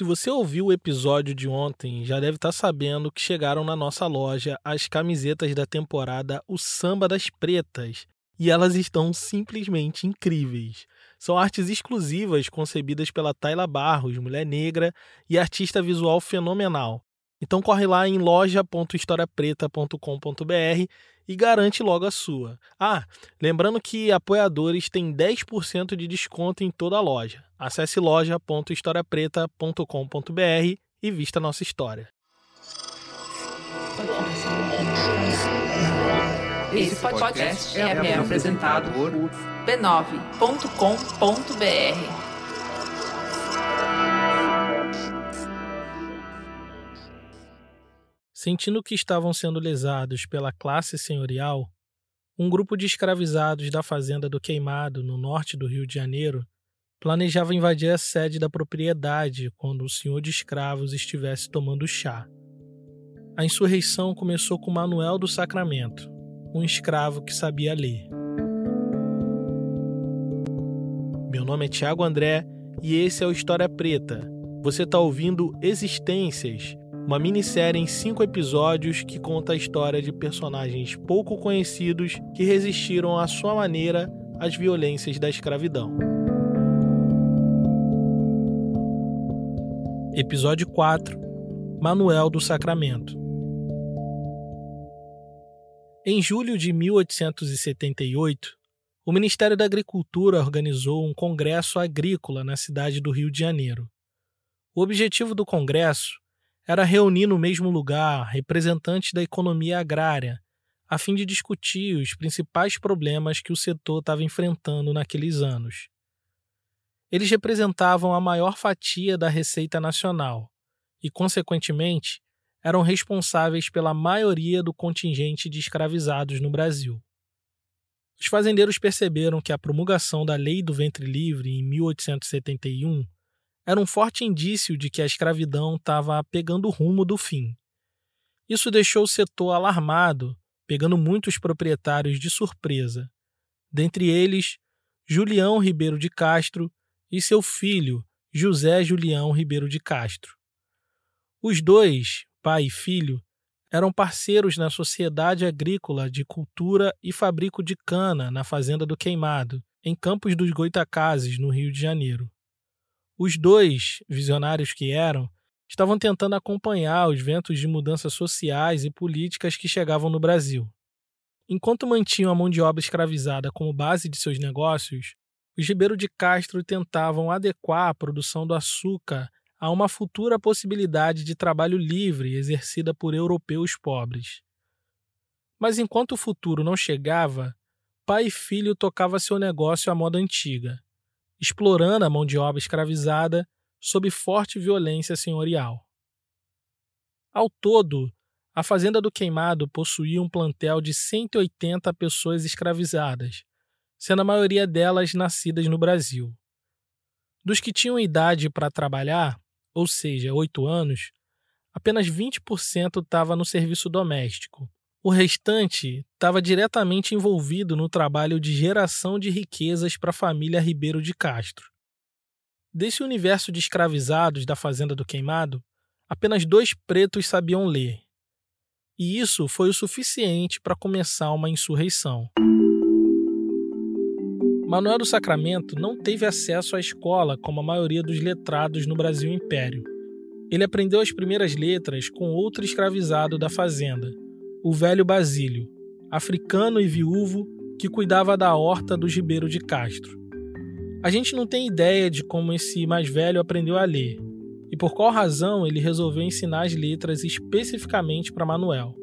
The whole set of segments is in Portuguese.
Se você ouviu o episódio de ontem, já deve estar sabendo que chegaram na nossa loja as camisetas da temporada O Samba das Pretas. E elas estão simplesmente incríveis. São artes exclusivas concebidas pela Tayla Barros, mulher negra e artista visual fenomenal. Então corre lá em loja.historiapreta.com.br e garante logo a sua. Ah, lembrando que apoiadores têm 10% de desconto em toda a loja. Acesse loja.historiapreta.com.br e vista nossa história. Esse podcast é, é apresentado por b9.com.br. Sentindo que estavam sendo lesados pela classe senhorial, um grupo de escravizados da fazenda do Queimado, no norte do Rio de Janeiro, planejava invadir a sede da propriedade quando o senhor de escravos estivesse tomando chá. A insurreição começou com Manuel do Sacramento, um escravo que sabia ler. Meu nome é Tiago André e esse é o História Preta. Você está ouvindo Existências, uma minissérie em cinco episódios que conta a história de personagens pouco conhecidos que resistiram à sua maneira às violências da escravidão. Episódio 4 Manuel do Sacramento Em julho de 1878, o Ministério da Agricultura organizou um congresso agrícola na cidade do Rio de Janeiro. O objetivo do congresso era reunir no mesmo lugar representantes da economia agrária, a fim de discutir os principais problemas que o setor estava enfrentando naqueles anos. Eles representavam a maior fatia da receita nacional e, consequentemente, eram responsáveis pela maioria do contingente de escravizados no Brasil. Os fazendeiros perceberam que a promulgação da Lei do Ventre Livre em 1871 era um forte indício de que a escravidão estava pegando o rumo do fim. Isso deixou o setor alarmado, pegando muitos proprietários de surpresa, dentre eles Julião Ribeiro de Castro e seu filho, José Julião Ribeiro de Castro. Os dois, pai e filho, eram parceiros na Sociedade Agrícola de Cultura e Fabrico de Cana na Fazenda do Queimado, em Campos dos Goitacazes, no Rio de Janeiro. Os dois, visionários que eram, estavam tentando acompanhar os ventos de mudanças sociais e políticas que chegavam no Brasil. Enquanto mantinham a mão de obra escravizada como base de seus negócios, os Ribeiro de Castro tentavam adequar a produção do açúcar a uma futura possibilidade de trabalho livre exercida por europeus pobres. Mas enquanto o futuro não chegava, pai e filho tocavam seu negócio à moda antiga explorando a mão de obra escravizada sob forte violência senhorial. Ao todo, a Fazenda do Queimado possuía um plantel de 180 pessoas escravizadas, sendo a maioria delas nascidas no Brasil. Dos que tinham idade para trabalhar, ou seja, oito anos, apenas 20% estava no serviço doméstico, o restante estava diretamente envolvido no trabalho de geração de riquezas para a família Ribeiro de Castro. Desse universo de escravizados da Fazenda do Queimado, apenas dois pretos sabiam ler. E isso foi o suficiente para começar uma insurreição. Manuel do Sacramento não teve acesso à escola como a maioria dos letrados no Brasil Império. Ele aprendeu as primeiras letras com outro escravizado da fazenda, o velho Basílio, africano e viúvo que cuidava da horta do Gibeiro de Castro. A gente não tem ideia de como esse mais velho aprendeu a ler e por qual razão ele resolveu ensinar as letras especificamente para Manuel.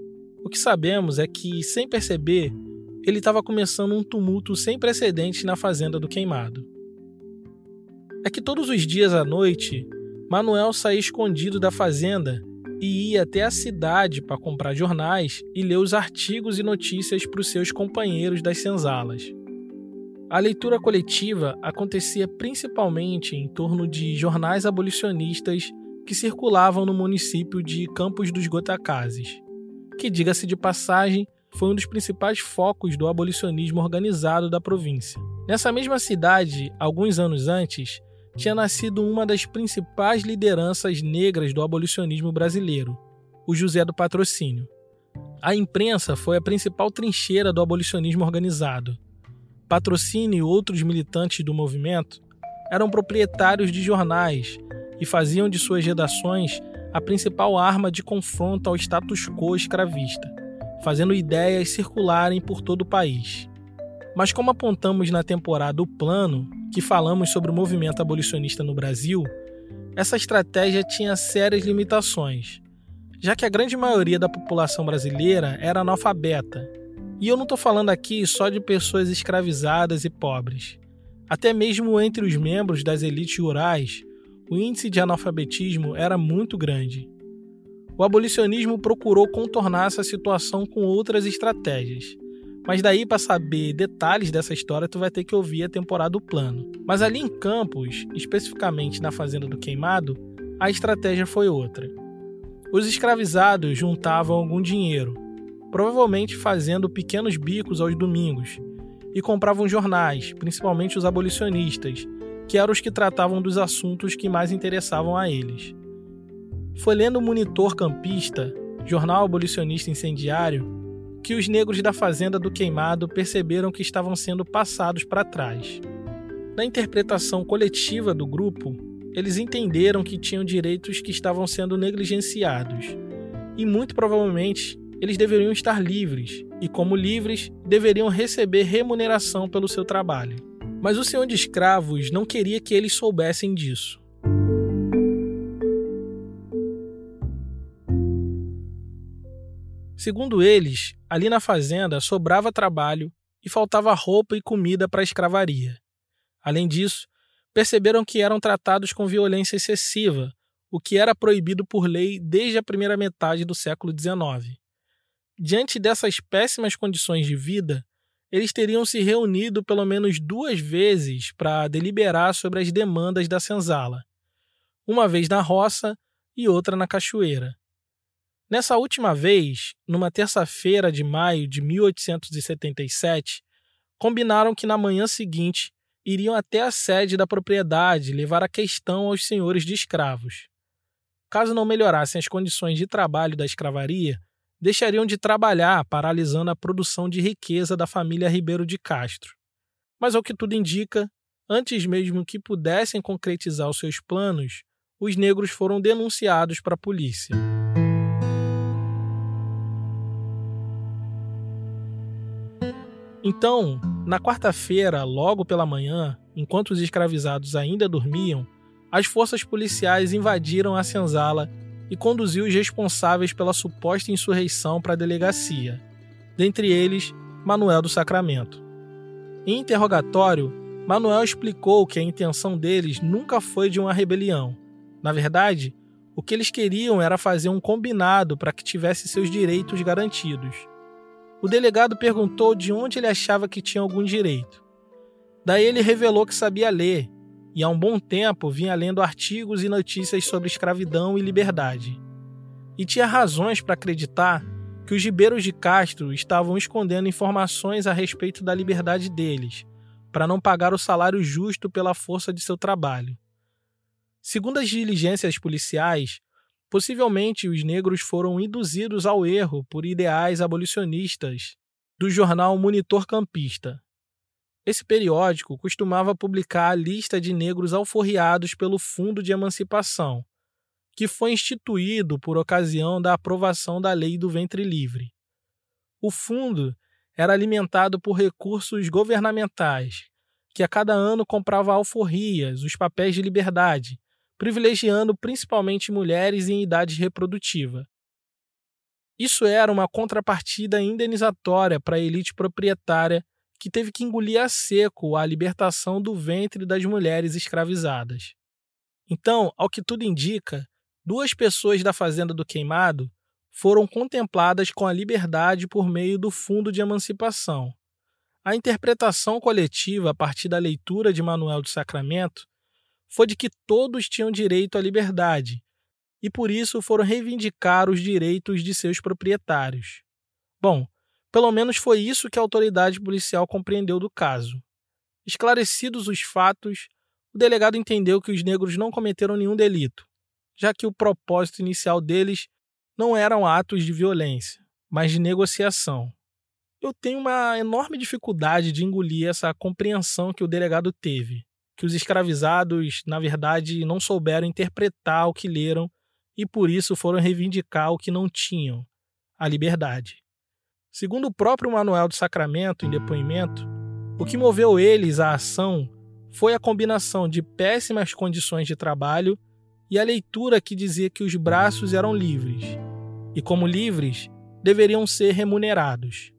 O que sabemos é que, sem perceber, ele estava começando um tumulto sem precedentes na fazenda do Queimado. É que todos os dias à noite, Manuel saía escondido da fazenda e ia até a cidade para comprar jornais e ler os artigos e notícias para os seus companheiros das senzalas. A leitura coletiva acontecia principalmente em torno de jornais abolicionistas que circulavam no município de Campos dos Gotacazes, que, diga-se de passagem, foi um dos principais focos do abolicionismo organizado da província. Nessa mesma cidade, alguns anos antes, tinha nascido uma das principais lideranças negras do abolicionismo brasileiro, o José do Patrocínio. A imprensa foi a principal trincheira do abolicionismo organizado. Patrocínio e outros militantes do movimento eram proprietários de jornais e faziam de suas redações a principal arma de confronto ao status quo escravista, fazendo ideias circularem por todo o país. Mas, como apontamos na temporada O Plano, que falamos sobre o movimento abolicionista no Brasil, essa estratégia tinha sérias limitações, já que a grande maioria da população brasileira era analfabeta. E eu não estou falando aqui só de pessoas escravizadas e pobres. Até mesmo entre os membros das elites rurais, o índice de analfabetismo era muito grande. O abolicionismo procurou contornar essa situação com outras estratégias. Mas daí para saber detalhes dessa história, tu vai ter que ouvir a temporada do plano. Mas ali em Campos, especificamente na fazenda do Queimado, a estratégia foi outra. Os escravizados juntavam algum dinheiro, provavelmente fazendo pequenos bicos aos domingos, e compravam jornais, principalmente os abolicionistas, que eram os que tratavam dos assuntos que mais interessavam a eles. Foi lendo o Monitor Campista, jornal abolicionista incendiário, que os negros da fazenda do Queimado perceberam que estavam sendo passados para trás. Na interpretação coletiva do grupo, eles entenderam que tinham direitos que estavam sendo negligenciados, e muito provavelmente eles deveriam estar livres, e como livres, deveriam receber remuneração pelo seu trabalho. Mas o senhor de escravos não queria que eles soubessem disso. Segundo eles, ali na fazenda sobrava trabalho e faltava roupa e comida para a escravaria. Além disso, perceberam que eram tratados com violência excessiva, o que era proibido por lei desde a primeira metade do século XIX. Diante dessas péssimas condições de vida, eles teriam se reunido pelo menos duas vezes para deliberar sobre as demandas da senzala, uma vez na roça e outra na cachoeira. Nessa última vez, numa terça-feira de maio de 1877, combinaram que na manhã seguinte iriam até a sede da propriedade levar a questão aos senhores de escravos. Caso não melhorassem as condições de trabalho da escravaria, deixariam de trabalhar, paralisando a produção de riqueza da família Ribeiro de Castro. Mas ao que tudo indica, antes mesmo que pudessem concretizar os seus planos, os negros foram denunciados para a polícia. Então, na quarta-feira, logo pela manhã, enquanto os escravizados ainda dormiam, as forças policiais invadiram a senzala e conduziu os responsáveis pela suposta insurreição para a delegacia, dentre eles Manuel do Sacramento. Em interrogatório, Manuel explicou que a intenção deles nunca foi de uma rebelião. Na verdade, o que eles queriam era fazer um combinado para que tivesse seus direitos garantidos. O delegado perguntou de onde ele achava que tinha algum direito. Daí ele revelou que sabia ler e há um bom tempo vinha lendo artigos e notícias sobre escravidão e liberdade. E tinha razões para acreditar que os ribeiros de Castro estavam escondendo informações a respeito da liberdade deles, para não pagar o salário justo pela força de seu trabalho. Segundo as diligências policiais, Possivelmente os negros foram induzidos ao erro por ideais abolicionistas do jornal Monitor Campista. Esse periódico costumava publicar a lista de negros alforriados pelo Fundo de Emancipação, que foi instituído por ocasião da aprovação da Lei do Ventre Livre. O fundo era alimentado por recursos governamentais, que a cada ano comprava alforrias, os papéis de liberdade, privilegiando principalmente mulheres em idade reprodutiva. Isso era uma contrapartida indenizatória para a elite proprietária que teve que engolir a seco a libertação do ventre das mulheres escravizadas. Então, ao que tudo indica, duas pessoas da Fazenda do Queimado foram contempladas com a liberdade por meio do Fundo de Emancipação. A interpretação coletiva a partir da leitura de Manuel do Sacramento foi de que todos tinham direito à liberdade e por isso foram reivindicar os direitos de seus proprietários. Bom, pelo menos foi isso que a autoridade policial compreendeu do caso. Esclarecidos os fatos, o delegado entendeu que os negros não cometeram nenhum delito, já que o propósito inicial deles não eram atos de violência, mas de negociação. Eu tenho uma enorme dificuldade de engolir essa compreensão que o delegado teve, que os escravizados, na verdade, não souberam interpretar o que leram e por isso foram reivindicar o que não tinham, a liberdade. Segundo o próprio Manuel do Sacramento, em depoimento, o que moveu eles à ação foi a combinação de péssimas condições de trabalho e a leitura que dizia que os braços eram livres, e como livres, deveriam ser remunerados.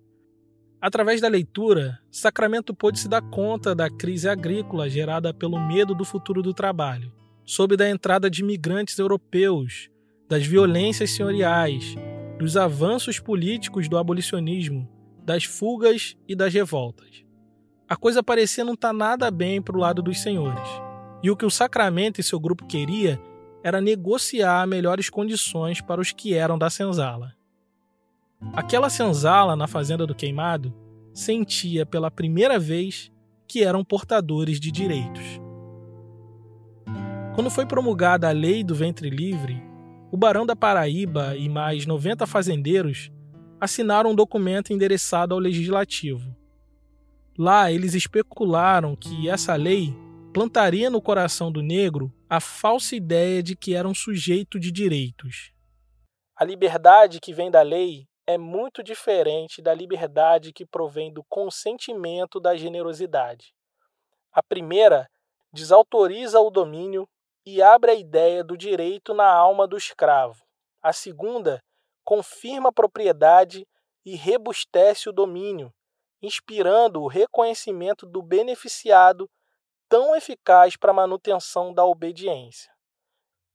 Através da leitura, Sacramento pôde se dar conta da crise agrícola gerada pelo medo do futuro do trabalho, soube da entrada de imigrantes europeus, das violências senhoriais, dos avanços políticos do abolicionismo, das fugas e das revoltas. A coisa parecia não estar tá nada bem para o lado dos senhores. E o que o Sacramento e seu grupo queria era negociar melhores condições para os que eram da senzala. Aquela senzala na fazenda do Queimado sentia pela primeira vez que eram portadores de direitos. Quando foi promulgada a Lei do Ventre Livre, o Barão da Paraíba e mais 90 fazendeiros assinaram um documento endereçado ao Legislativo. Lá, eles especularam que essa lei plantaria no coração do negro a falsa ideia de que era um sujeito de direitos. A liberdade que vem da lei é muito diferente da liberdade que provém do consentimento da generosidade. A primeira desautoriza o domínio e abre a ideia do direito na alma do escravo. A segunda confirma a propriedade e rebustece o domínio, inspirando o reconhecimento do beneficiado tão eficaz para a manutenção da obediência.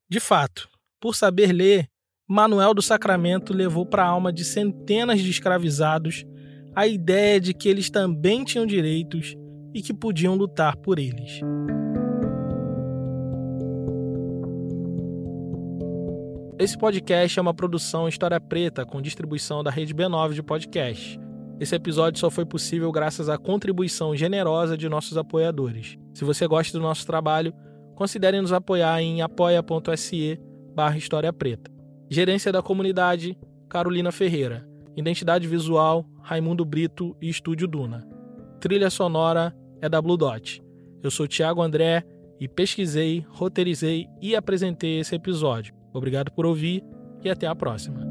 De fato, por saber ler, Manuel do Sacramento levou para a alma de centenas de escravizados a ideia de que eles também tinham direitos e que podiam lutar por eles. Esse podcast é uma produção História Preta com distribuição da Rede B9 de podcast. Esse episódio só foi possível graças à contribuição generosa de nossos apoiadores. Se você gosta do nosso trabalho, considere nos apoiar em apoia.se barra História Preta. Gerência da Comunidade, Carolina Ferreira. Identidade Visual, Raimundo Brito e Estúdio Duna. Trilha sonora é da Blue Dot. Eu sou Tiago André e pesquisei, roteirizei e apresentei esse episódio. Obrigado por ouvir e até a próxima.